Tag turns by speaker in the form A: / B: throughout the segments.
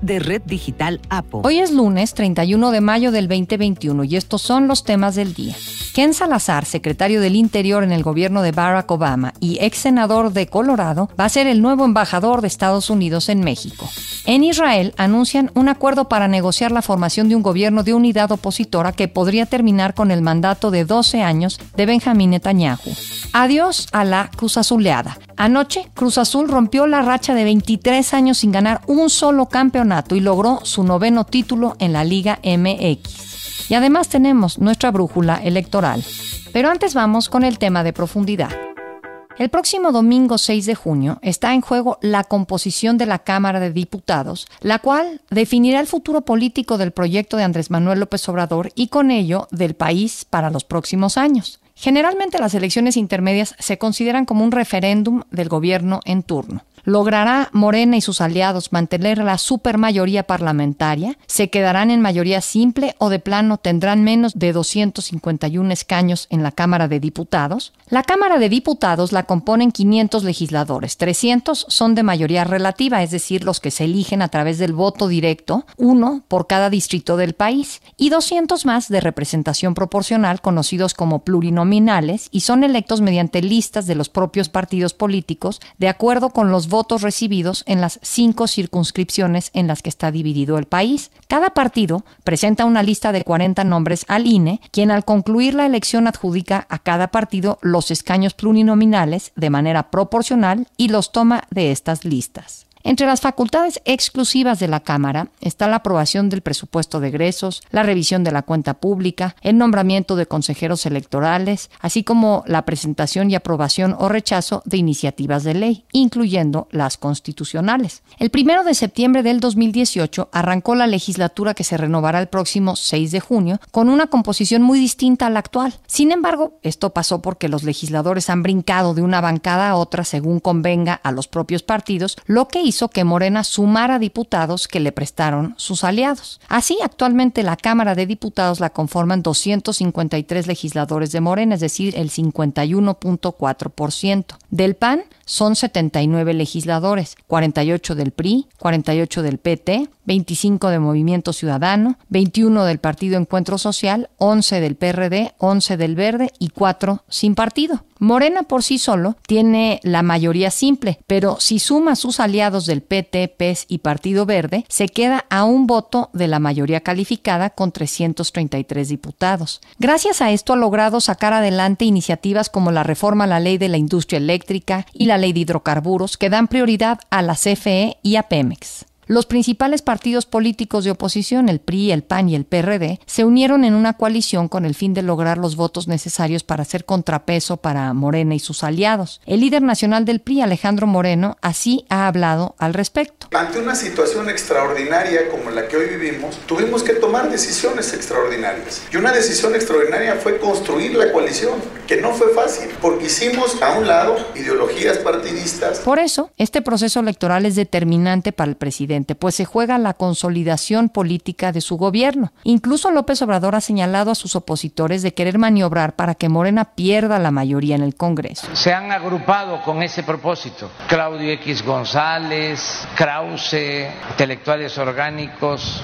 A: de Red Digital APO.
B: Hoy es lunes 31 de mayo del 2021 y estos son los temas del día. Ken Salazar, secretario del Interior en el gobierno de Barack Obama y ex senador de Colorado, va a ser el nuevo embajador de Estados Unidos en México. En Israel anuncian un acuerdo para negociar la formación de un gobierno de unidad opositora que podría terminar con el mandato de 12 años de Benjamín Netanyahu. Adiós a la Cruz Azuleada. Anoche, Cruz Azul rompió la racha de 23 años sin ganar un solo campeonato y logró su noveno título en la Liga MX. Y además tenemos nuestra brújula electoral. Pero antes vamos con el tema de profundidad. El próximo domingo 6 de junio está en juego la composición de la Cámara de Diputados, la cual definirá el futuro político del proyecto de Andrés Manuel López Obrador y con ello del país para los próximos años. Generalmente las elecciones intermedias se consideran como un referéndum del gobierno en turno. ¿Logrará Morena y sus aliados mantener la supermayoría parlamentaria? ¿Se quedarán en mayoría simple o de plano tendrán menos de 251 escaños en la Cámara de Diputados? La Cámara de Diputados la componen 500 legisladores, 300 son de mayoría relativa, es decir, los que se eligen a través del voto directo, uno por cada distrito del país, y 200 más de representación proporcional, conocidos como plurinominales, y son electos mediante listas de los propios partidos políticos, de acuerdo con los votos recibidos en las cinco circunscripciones en las que está dividido el país. Cada partido presenta una lista de 40 nombres al INE, quien al concluir la elección adjudica a cada partido los escaños plurinominales de manera proporcional y los toma de estas listas. Entre las facultades exclusivas de la Cámara está la aprobación del presupuesto de egresos, la revisión de la cuenta pública, el nombramiento de consejeros electorales, así como la presentación y aprobación o rechazo de iniciativas de ley, incluyendo las constitucionales. El primero de septiembre del 2018 arrancó la legislatura que se renovará el próximo 6 de junio con una composición muy distinta a la actual. Sin embargo, esto pasó porque los legisladores han brincado de una bancada a otra según convenga a los propios partidos, lo que hizo que Morena sumara diputados que le prestaron sus aliados. Así, actualmente la Cámara de Diputados la conforman 253 legisladores de Morena, es decir, el 51.4%. Del PAN son 79 legisladores, 48 del PRI, 48 del PT, 25 de Movimiento Ciudadano, 21 del Partido Encuentro Social, 11 del PRD, 11 del Verde y 4 sin partido. Morena por sí solo tiene la mayoría simple, pero si suma sus aliados del PT, PES y Partido Verde, se queda a un voto de la mayoría calificada con 333 diputados. Gracias a esto ha logrado sacar adelante iniciativas como la reforma a la ley de la industria eléctrica y la ley de hidrocarburos que dan prioridad a la CFE y a Pemex. Los principales partidos políticos de oposición, el PRI, el PAN y el PRD, se unieron en una coalición con el fin de lograr los votos necesarios para hacer contrapeso para Morena y sus aliados. El líder nacional del PRI, Alejandro Moreno, así ha hablado al respecto.
C: Ante una situación extraordinaria como la que hoy vivimos, tuvimos que tomar decisiones extraordinarias. Y una decisión extraordinaria fue construir la coalición, que no fue fácil, porque hicimos a un lado ideologías partidistas.
B: Por eso, este proceso electoral es determinante para el presidente pues se juega la consolidación política de su gobierno. Incluso López Obrador ha señalado a sus opositores de querer maniobrar para que Morena pierda la mayoría en el Congreso.
D: Se han agrupado con ese propósito. Claudio X González, Krause, intelectuales orgánicos,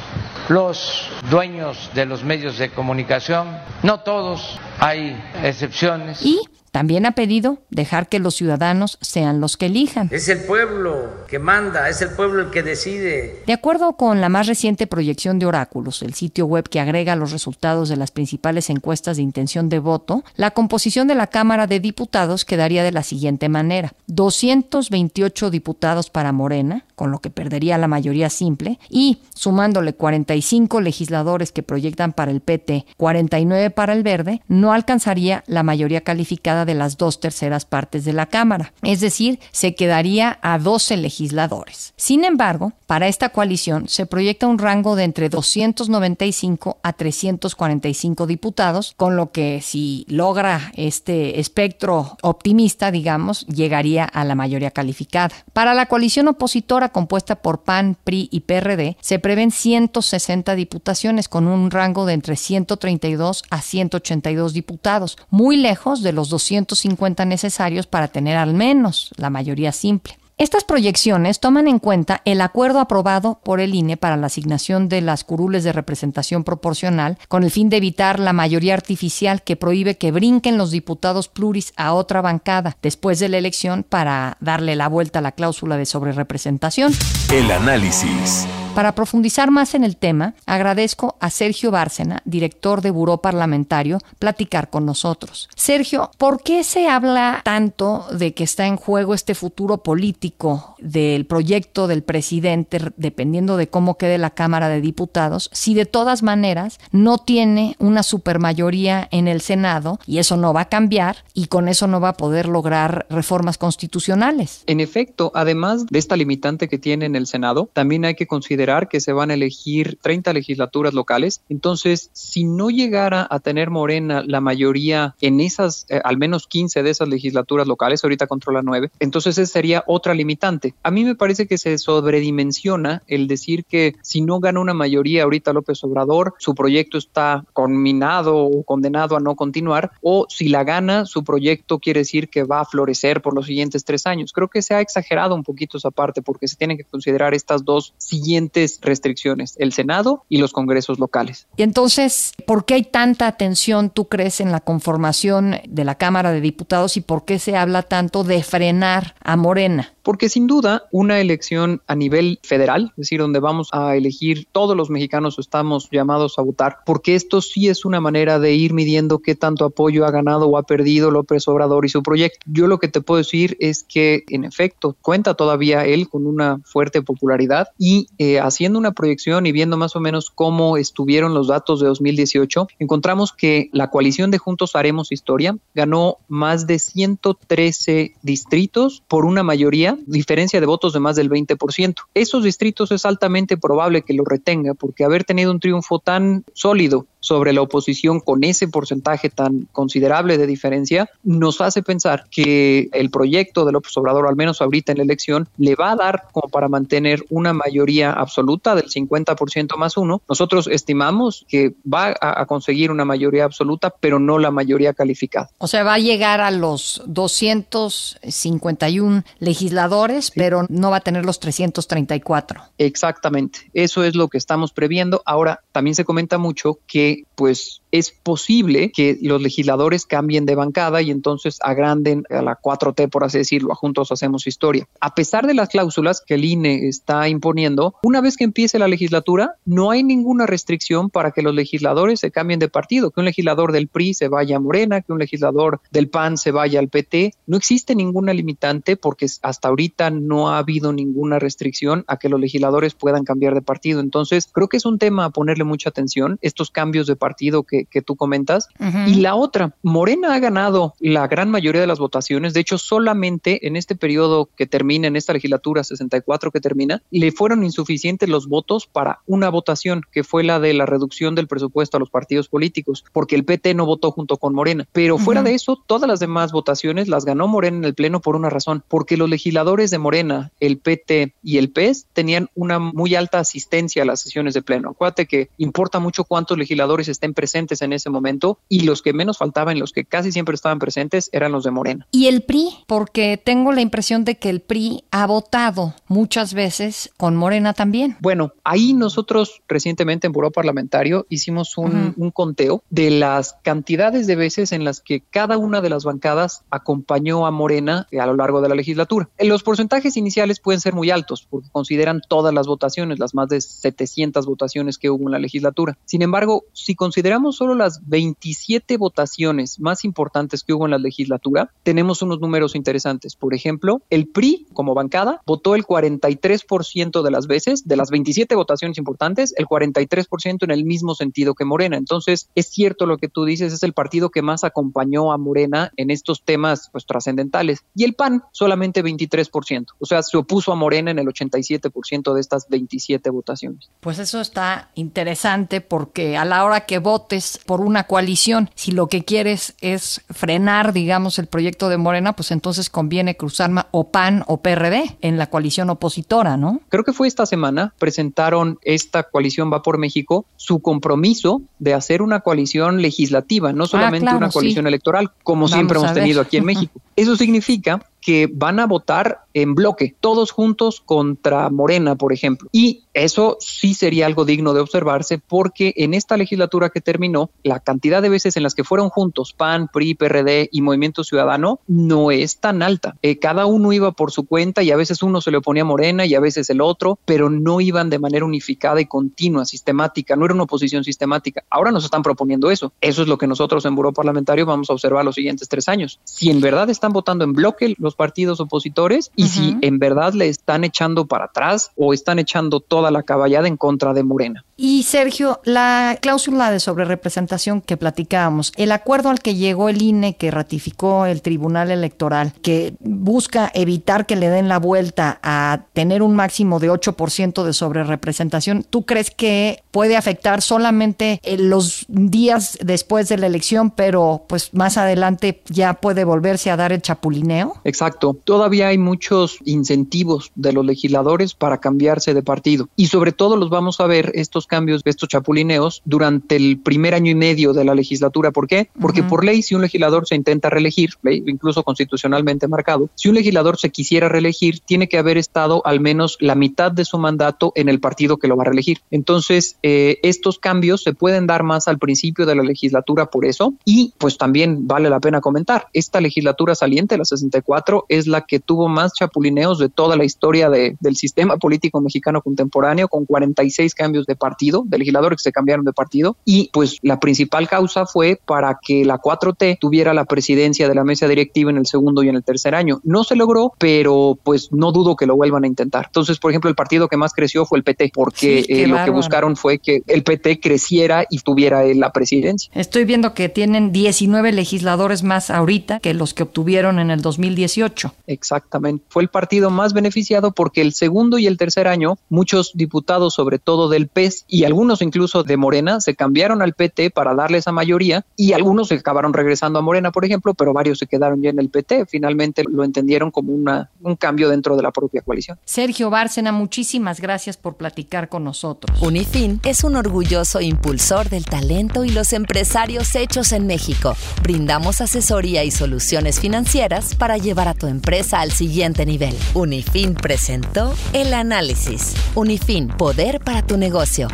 D: los dueños de los medios de comunicación, no todos, hay excepciones.
B: Y también ha pedido dejar que los ciudadanos sean los que elijan.
D: Es el pueblo que manda, es el pueblo el que decide.
B: De acuerdo con la más reciente proyección de Oráculos, el sitio web que agrega los resultados de las principales encuestas de intención de voto, la composición de la Cámara de Diputados quedaría de la siguiente manera. 228 diputados para Morena, con lo que perdería la mayoría simple, y sumándole 45 legisladores que proyectan para el PT, 49 para el Verde, no alcanzaría la mayoría calificada de las dos terceras partes de la Cámara, es decir, se quedaría a 12 legisladores. Sin embargo, para esta coalición se proyecta un rango de entre 295 a 345 diputados, con lo que si logra este espectro optimista, digamos, llegaría a la mayoría calificada. Para la coalición opositora compuesta por PAN, PRI y PRD, se prevén 160 diputaciones con un rango de entre 132 a 182 diputados, muy lejos de los 250 necesarios para tener al menos la mayoría simple. Estas proyecciones toman en cuenta el acuerdo aprobado por el INE para la asignación de las curules de representación proporcional con el fin de evitar la mayoría artificial que prohíbe que brinquen los diputados pluris a otra bancada después de la elección para darle la vuelta a la cláusula de sobrerepresentación.
E: El análisis.
B: Para profundizar más en el tema, agradezco a Sergio Bárcena, director de Buró Parlamentario, platicar con nosotros. Sergio, ¿por qué se habla tanto de que está en juego este futuro político del proyecto del presidente, dependiendo de cómo quede la Cámara de Diputados, si de todas maneras no tiene una supermayoría en el Senado y eso no va a cambiar y con eso no va a poder lograr reformas constitucionales?
F: En efecto, además de esta limitante que tiene en el Senado, también hay que considerar que se van a elegir 30 legislaturas locales. Entonces, si no llegara a tener Morena la mayoría en esas, eh, al menos 15 de esas legislaturas locales, ahorita controla 9, entonces esa sería otra limitante. A mí me parece que se sobredimensiona el decir que si no gana una mayoría ahorita López Obrador, su proyecto está conminado o condenado a no continuar, o si la gana, su proyecto quiere decir que va a florecer por los siguientes tres años. Creo que se ha exagerado un poquito esa parte porque se tienen que considerar estas dos siguientes restricciones, el Senado y los congresos locales.
B: Y entonces, ¿por qué hay tanta atención, tú crees, en la conformación de la Cámara de Diputados y por qué se habla tanto de frenar a Morena?
F: Porque sin duda una elección a nivel federal, es decir, donde vamos a elegir todos los mexicanos estamos llamados a votar, porque esto sí es una manera de ir midiendo qué tanto apoyo ha ganado o ha perdido López Obrador y su proyecto. Yo lo que te puedo decir es que en efecto cuenta todavía él con una fuerte popularidad y eh, haciendo una proyección y viendo más o menos cómo estuvieron los datos de 2018, encontramos que la coalición de Juntos Haremos Historia ganó más de 113 distritos por una mayoría, diferencia de votos de más del 20%. Esos distritos es altamente probable que lo retenga porque haber tenido un triunfo tan sólido sobre la oposición con ese porcentaje tan considerable de diferencia, nos hace pensar que el proyecto de López Obrador, al menos ahorita en la elección, le va a dar como para mantener una mayoría absoluta del 50% más uno. Nosotros estimamos que va a, conseguir una mayoría absoluta, pero no la mayoría calificada.
B: O sea, va a llegar a los 251 legisladores, pero no va a tener los 334.
F: Exactamente, eso es lo que estamos previendo. Ahora, también se comenta mucho que pues es posible que los legisladores cambien de bancada y entonces agranden a la 4T, por así decirlo, a Juntos Hacemos Historia. A pesar de las cláusulas que el INE está imponiendo, una vez que empiece la legislatura, no hay ninguna restricción para que los legisladores se cambien de partido, que un legislador del PRI se vaya a Morena, que un legislador del PAN se vaya al PT. No existe ninguna limitante porque hasta ahorita no ha habido ninguna restricción a que los legisladores puedan cambiar de partido. Entonces, creo que es un tema a ponerle mucha atención, estos cambios de partido que, tú comentas. Y la otra, Morena ha ganado la gran mayoría de las votaciones. De hecho, solamente en este periodo que termina, en esta legislatura 64 que termina, le fueron insuficientes los votos para una votación, que fue la de la reducción del presupuesto a los partidos políticos, porque el PT no votó junto con Morena. Pero fuera de eso, todas las demás votaciones las ganó Morena en el Pleno por una razón, porque los legisladores de Morena, el PT y el PES tenían una muy alta asistencia a las sesiones de Pleno. Acuérdate que importa mucho cuántos legisladores estén presentes en ese momento y los que menos faltaban, los que casi siempre estaban presentes, eran los de Morena.
B: ¿Y el PRI? Porque tengo la impresión de que el PRI ha votado muchas veces con Morena también.
F: Bueno, ahí nosotros recientemente en Buró Parlamentario hicimos un, un conteo de las cantidades de veces en las que cada una de las bancadas acompañó a Morena a lo largo de la legislatura. Los porcentajes iniciales pueden ser muy altos porque consideran todas las votaciones, las más de 700 votaciones que hubo en la legislatura. Sin embargo, si consideramos solo las 27 votaciones más importantes que hubo en la legislatura, tenemos unos números interesantes. Por ejemplo, el PRI como bancada votó el 43% de las veces de las 27 votaciones importantes, el 43% en el mismo sentido que Morena. Entonces, es cierto lo que tú dices, es el partido que más acompañó a Morena en estos temas pues trascendentales. Y el PAN solamente 23%. O sea, se opuso a Morena en el 87% de estas 27 votaciones.
B: Pues eso está interesante porque a la hora que votes por una coalición, si lo que quieres es frenar, digamos, el proyecto de Morena, pues entonces conviene cruzar o PAN o PRD en la coalición opositora, ¿no?
F: Creo que fue esta semana, presentaron esta coalición Va por México su compromiso de hacer una coalición legislativa, no ah, solamente una coalición electoral, como siempre hemos tenido aquí en México. Eso significa que van a votar en bloque, todos juntos contra Morena, por ejemplo. Y eso sí sería algo digno de observarse porque en esta legislatura que terminó, la cantidad de veces en las que fueron juntos PAN, PRI, PRD y Movimiento Ciudadano no es tan alta. Eh, cada uno iba por su cuenta y a veces uno se le oponía a Morena y a veces el otro, pero no iban de manera unificada y continua, sistemática, no era una oposición sistemática. Ahora nos están proponiendo eso. Eso es lo que nosotros en Buró Parlamentario vamos a observar los siguientes tres años. Si en verdad están votando en bloque los partidos opositores y si en verdad le están echando para atrás o están echando toda la caballada en contra de Morena.
B: Y Sergio, la cláusula de sobrerepresentación que platicábamos, el acuerdo al que llegó el INE que ratificó el Tribunal Electoral, que busca evitar que le den la vuelta a tener un máximo de 8% de sobrerepresentación, ¿tú crees que puede afectar solamente los días después de la elección, pero pues más adelante ya puede volverse a dar el chapulineo?
F: Exacto. Todavía hay muchos incentivos de los legisladores para cambiarse de partido y sobre todo los vamos a ver estos cambios, estos chapulineos durante el primer año y medio de la legislatura. ¿Por qué? Porque por ley, si un legislador se intenta reelegir, incluso constitucionalmente marcado, si un legislador se quisiera reelegir, tiene que haber estado al menos la mitad de su mandato en el partido que lo va a reelegir. Entonces, eh, estos cambios se pueden dar más al principio de la legislatura por eso y pues también vale la pena comentar, esta legislatura saliente, la 64, es la que tuvo más chapulineos de toda la historia de, del sistema político mexicano contemporáneo, con 46 cambios de partido, de legisladores que se cambiaron de partido, y pues la principal causa fue para que la 4T tuviera la presidencia de la mesa directiva en el segundo y en el tercer año. No se logró, pero pues no dudo que lo vuelvan a intentar. Entonces, por ejemplo, el partido que más creció fue el PT, porque eh, lo que buscaron fue que el PT creciera y tuviera la presidencia.
B: Estoy viendo que tienen 19 legisladores más ahorita que los que obtuvieron en el 2018.
F: Exactamente. Fue el partido más beneficiado porque el segundo y el tercer año, muchos diputados, sobre todo del PES y algunos incluso de Morena, se cambiaron al PT para darle esa mayoría y algunos se acabaron regresando a Morena, por ejemplo, pero varios se quedaron ya en el PT. Finalmente lo entendieron como una, un cambio dentro de la propia coalición.
B: Sergio Bárcena, muchísimas gracias por platicar con nosotros.
A: Unifin es un orgulloso impulsor del talento y los empresarios hechos en México. Brindamos asesoría y soluciones financieras para llevar a tu empresa al siguiente nivel. Unifin presentó el análisis. Unifin, poder para tu negocio.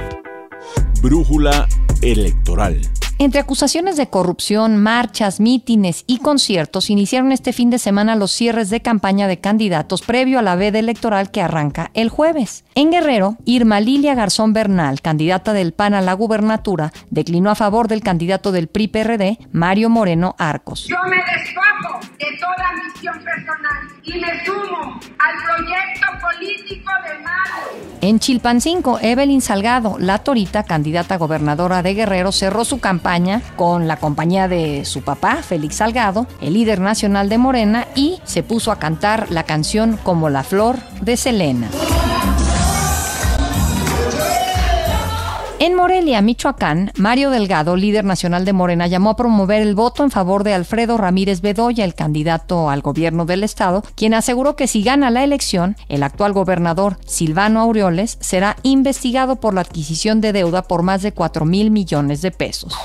G: Brújula electoral.
B: Entre acusaciones de corrupción, marchas, mítines y conciertos, iniciaron este fin de semana los cierres de campaña de candidatos previo a la veda electoral que arranca el jueves. En Guerrero, Irma Lilia Garzón Bernal, candidata del PAN a la gubernatura, declinó a favor del candidato del PRI-PRD, Mario Moreno Arcos.
H: Yo me despojo de toda misión personal y me sumo al proyecto político de Mario.
B: En Chilpancingo, Evelyn Salgado, la torita, candidata gobernadora de Guerrero, cerró su campaña con la compañía de su papá, Félix Salgado, el líder nacional de Morena, y se puso a cantar la canción Como la Flor de Selena. En Morelia, Michoacán, Mario Delgado, líder nacional de Morena, llamó a promover el voto en favor de Alfredo Ramírez Bedoya, el candidato al gobierno del estado, quien aseguró que si gana la elección, el actual gobernador Silvano Aureoles será investigado por la adquisición de deuda por más de 4 mil millones de pesos.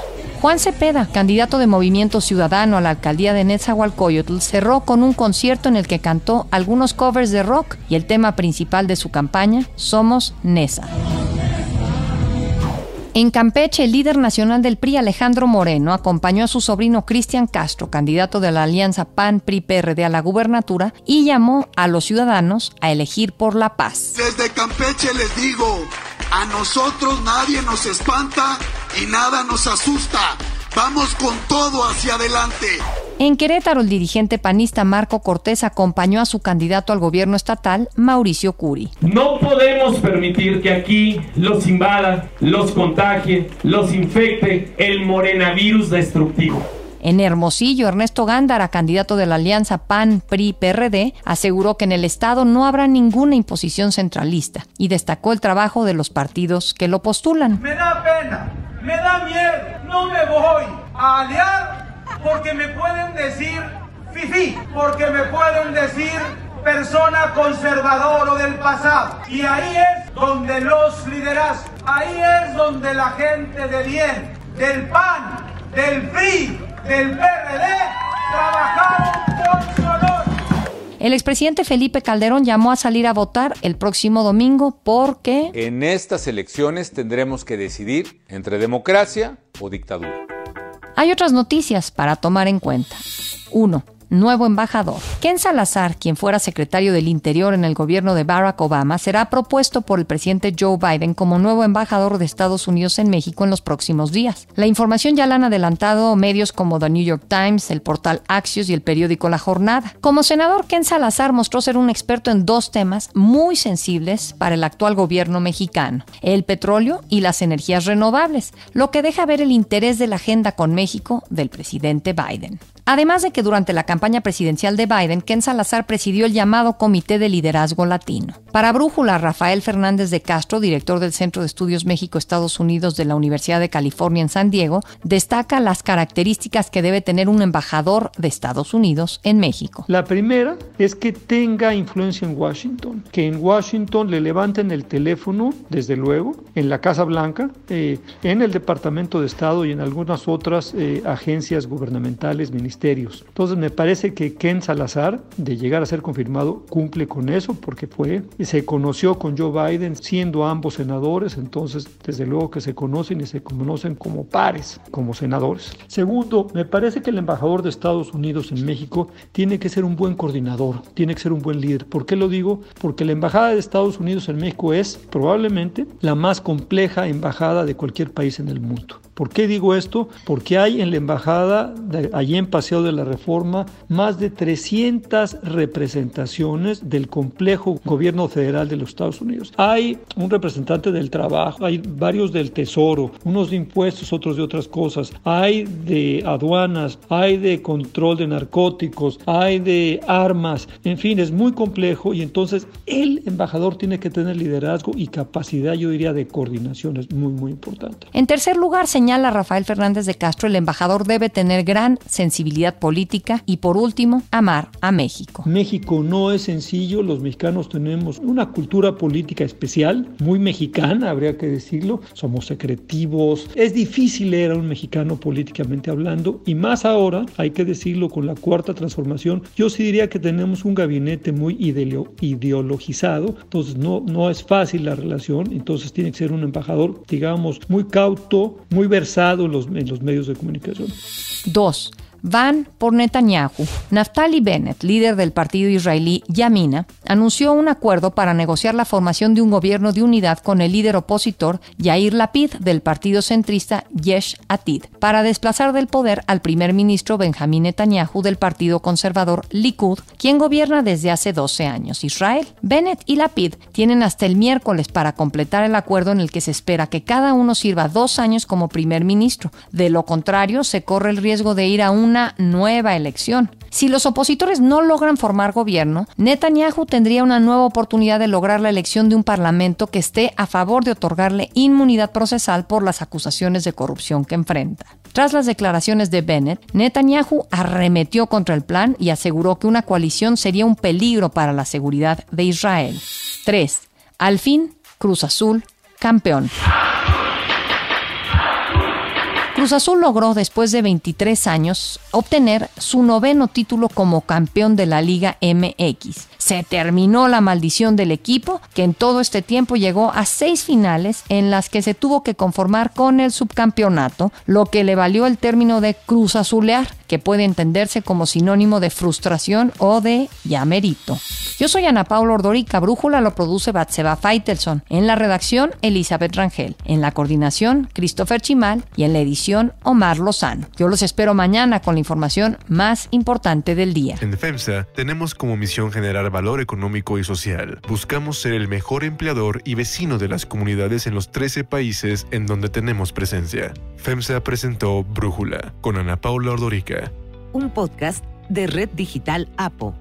B: Juan Cepeda, candidato de Movimiento Ciudadano a la alcaldía de Netzahualcoyotl, cerró con un concierto en el que cantó algunos covers de rock y el tema principal de su campaña, Somos Nesa. En Campeche, el líder nacional del PRI, Alejandro Moreno, acompañó a su sobrino Cristian Castro, candidato de la alianza PAN-PRI-PRD a la gubernatura, y llamó a los ciudadanos a elegir por la paz.
I: Desde Campeche les digo, a nosotros nadie nos espanta y nada nos asusta. Vamos con todo hacia adelante.
B: En Querétaro, el dirigente panista Marco Cortés acompañó a su candidato al gobierno estatal, Mauricio Curi.
J: No podemos permitir que aquí los invada, los contagie, los infecte el morenavirus destructivo.
B: En Hermosillo, Ernesto Gándara, candidato de la alianza PAN-PRI-PRD, aseguró que en el Estado no habrá ninguna imposición centralista y destacó el trabajo de los partidos que lo postulan.
K: Me da pena, me da miedo, no me voy a aliar porque me pueden decir fifi, porque me pueden decir persona conservador o del pasado. Y ahí es donde los liderazgos, ahí es donde la gente de bien, del PAN, del PRI, del PRD, trabajaron.
B: El expresidente Felipe Calderón llamó a salir a votar el próximo domingo porque...
L: En estas elecciones tendremos que decidir entre democracia o dictadura.
B: Hay otras noticias para tomar en cuenta. 1 nuevo embajador. Ken Salazar, quien fuera secretario del Interior en el gobierno de Barack Obama, será propuesto por el presidente Joe Biden como nuevo embajador de Estados Unidos en México en los próximos días. La información ya la han adelantado medios como The New York Times, el portal Axios y el periódico La Jornada. Como senador, Ken Salazar mostró ser un experto en dos temas muy sensibles para el actual gobierno mexicano, el petróleo y las energías renovables, lo que deja ver el interés de la agenda con México del presidente Biden. Además de que durante la campaña presidencial de Biden, Ken Salazar presidió el llamado Comité de Liderazgo Latino. Para Brújula, Rafael Fernández de Castro, director del Centro de Estudios México-Estados Unidos de la Universidad de California en San Diego, destaca las características que debe tener un embajador de Estados Unidos en México.
M: La primera es que tenga influencia en Washington, que en Washington le levanten el teléfono, desde luego, en la Casa Blanca, eh, en el Departamento de Estado y en algunas otras eh, agencias gubernamentales, ministeriales entonces me parece que Ken Salazar, de llegar a ser confirmado, cumple con eso porque fue, se conoció con Joe Biden siendo ambos senadores, entonces desde luego que se conocen y se conocen como pares, como senadores. Segundo, me parece que el embajador de Estados Unidos en México tiene que ser un buen coordinador, tiene que ser un buen líder. ¿Por qué lo digo? Porque la embajada de Estados Unidos en México es probablemente la más compleja embajada de cualquier país en el mundo. ¿Por qué digo esto? Porque hay en la embajada, allí en Paseo de la Reforma, más de 300 representaciones del complejo gobierno federal de los Estados Unidos. Hay un representante del trabajo, hay varios del tesoro, unos de impuestos, otros de otras cosas, hay de aduanas, hay de control de narcóticos, hay de armas, en fin, es muy complejo y entonces el embajador tiene que tener liderazgo y capacidad, yo diría, de coordinación, es muy, muy importante.
B: En tercer lugar, señor señala Rafael Fernández de Castro, el embajador debe tener gran sensibilidad política y por último, amar a México.
M: México no es sencillo, los mexicanos tenemos una cultura política especial, muy mexicana, habría que decirlo, somos secretivos, es difícil leer a un mexicano políticamente hablando y más ahora, hay que decirlo, con la cuarta transformación, yo sí diría que tenemos un gabinete muy ideologizado, entonces no, no es fácil la relación, entonces tiene que ser un embajador, digamos, muy cauto, muy versado en los, en los medios de comunicación.
B: Dos, van por Netanyahu. Naftali Bennett, líder del partido israelí Yamina, anunció un acuerdo para negociar la formación de un gobierno de unidad con el líder opositor Yair Lapid del partido centrista Yesh Atid, para desplazar del poder al primer ministro Benjamín Netanyahu del partido conservador Likud, quien gobierna desde hace 12 años Israel. Bennett y Lapid tienen hasta el miércoles para completar el acuerdo en el que se espera que cada uno sirva dos años como primer ministro. De lo contrario, se corre el riesgo de ir a un una nueva elección. Si los opositores no logran formar gobierno, Netanyahu tendría una nueva oportunidad de lograr la elección de un parlamento que esté a favor de otorgarle inmunidad procesal por las acusaciones de corrupción que enfrenta. Tras las declaraciones de Bennett, Netanyahu arremetió contra el plan y aseguró que una coalición sería un peligro para la seguridad de Israel. 3. Al fin, Cruz Azul, campeón. Cruz Azul logró, después de 23 años, obtener su noveno título como campeón de la Liga MX. Se terminó la maldición del equipo, que en todo este tiempo llegó a seis finales en las que se tuvo que conformar con el subcampeonato, lo que le valió el término de Cruz Azulear, que puede entenderse como sinónimo de frustración o de llamerito. Yo soy Ana Paula Ordorica, Brújula lo produce Batseba Feitelson, en la redacción Elizabeth Rangel, en la coordinación Christopher Chimal y en la edición Omar Lozano. Yo los espero mañana con la información más importante del día.
E: En FEMSA tenemos como misión generar valor económico y social. Buscamos ser el mejor empleador y vecino de las comunidades en los 13 países en donde tenemos presencia. FEMSA presentó Brújula con Ana Paula Ordorica.
N: Un podcast de Red Digital APO.